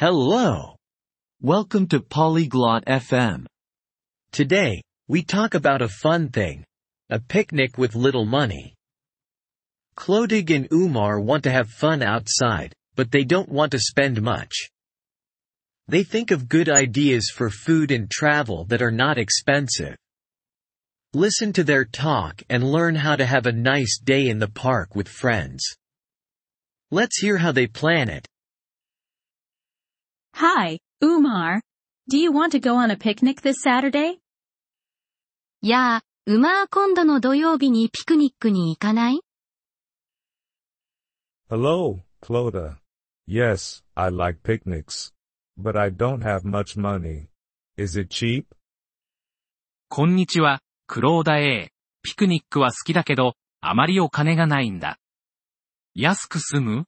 Hello. Welcome to Polyglot FM. Today, we talk about a fun thing. A picnic with little money. Clodig and Umar want to have fun outside, but they don't want to spend much. They think of good ideas for food and travel that are not expensive. Listen to their talk and learn how to have a nice day in the park with friends. Let's hear how they plan it. Hi, Umar. Do you want to go on a picnic this Saturday? やあ、ウマー今度の土曜日にピクニックに行かない Hello, Clodagh. Yes, I like picnics. But I don't have much money. Is it cheap? こんにちは、クローダ A。ピクニックは好きだけど、あまりお金がないんだ。安く済む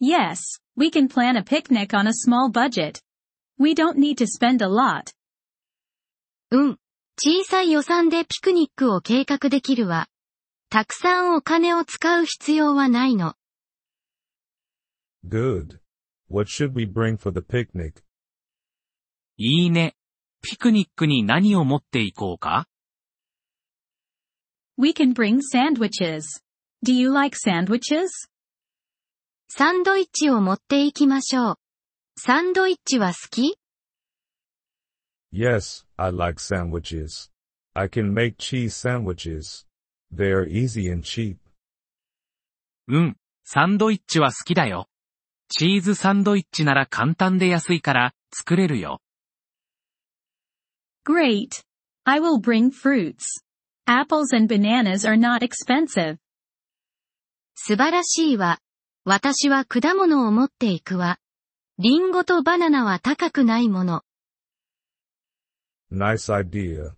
Yes, we can plan a picnic on a small budget. We don't need to spend a lot. うん。小さい予算でピクニックを計画できるわ。たくさんお金を使う必要はないの。 Good. What should we bring for the picnic? いいね。ピクニックに何を持っていこうか We can bring sandwiches. Do you like sandwiches? サンドイッチを持っていきましょう。サンドイッチは好き Yes, I like sandwiches. I can make cheese sandwiches. They are easy and cheap. うん。サンドイッチは好きだよ。チーズサンドイッチなら簡単で安いから、作れるよ。Great. I will bring fruits. Apples and bananas are not expensive. 素晴らしいわ。私は果物を持っていくわ。リンゴとバナナは高くないもの。Nice idea.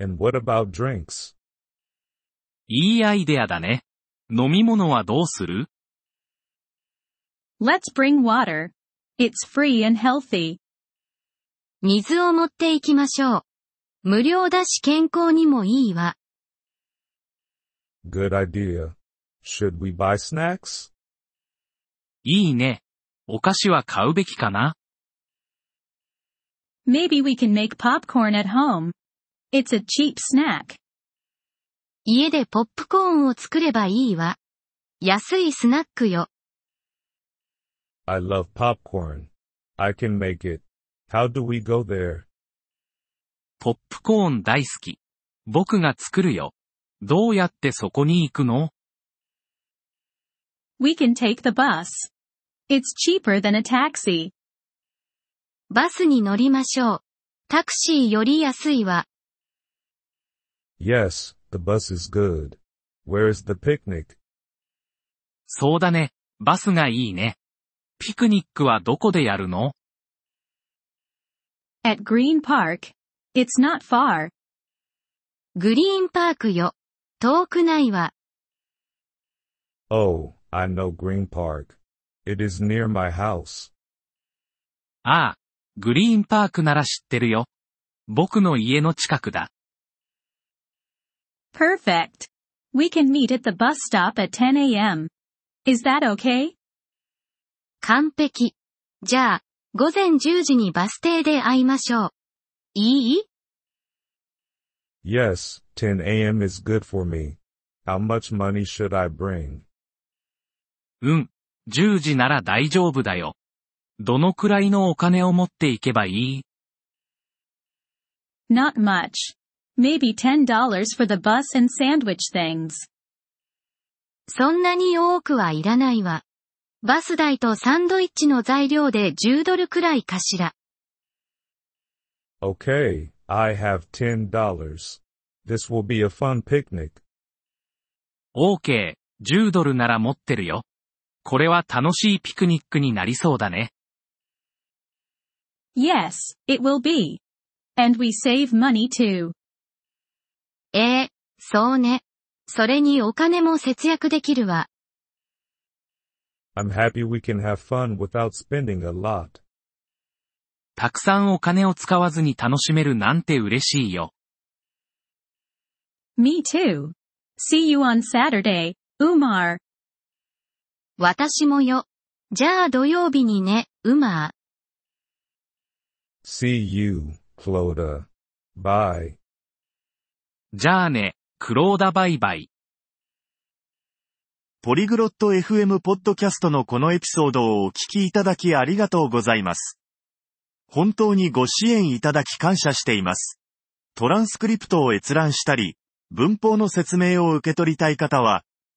And what about drinks? いいアイデアだね。飲み物はどうする Let's bring water. It's free and healthy. 水を持っていきましょう。無料だし健康にもいいわ。Good idea. Should we buy snacks? いいね。お菓子は買うべきかな Maybe we can make popcorn at home. It's a cheap snack. 家でポップコーンを作ればいいわ。安いスナックよ。I love popcorn. I can make it. How do we go there? ポップコーン大好き。僕が作るよ。どうやってそこに行くの We can take the bus. It's cheaper than a taxi. バスに乗りましょう。タクシーより安いわ。Yes, the bus is good. Where is the picnic? そうだね。バスがいいね。ピクニックはどこでやるの At Green Park. It's not far. グリーンパークよ。遠くないわ。Oh, I know Green Park. It is near my house. ああ、グリーンパークなら知ってるよ。僕の家の近くだ。 Perfect. We can meet at the bus stop at 10 a.m. Is that okay? 完璧。じゃあ、午前10時にバス停で会いましょう。いい Yes, 10 a.m. is good for me. How much money should I bring? うん。 10時なら大丈夫だよ。どのくらいのお金を持っていけばいい Not much. Maybe $10 for the bus and sandwich things. そんなに多くはいらないわ。バス代とサンドイッチの材料で10ドルくらいかしら。Okay, I have $10. This will be a fun picnic. OK、10ドルなら持ってるよ。これは楽しいピクニックになりそうだね。Yes, it will be. And we save money too. ええそうね。それにお金も節約できるわ。I'm happy we can have fun without spending a lot. たくさんお金を使わずに楽しめるなんて嬉しいよ。Me too. See you on Saturday, Umar. 私もよ。じゃあ土曜日にね、うま See you, Clodagh. Bye. じゃあね、クローダバイバイ。ポリグロット FM ポッドキャストのこのエピソードをお聞きいただきありがとうございます。本当にご支援いただき感謝しています。トランスクリプトを閲覧したり、文法の説明を受け取りたい方は、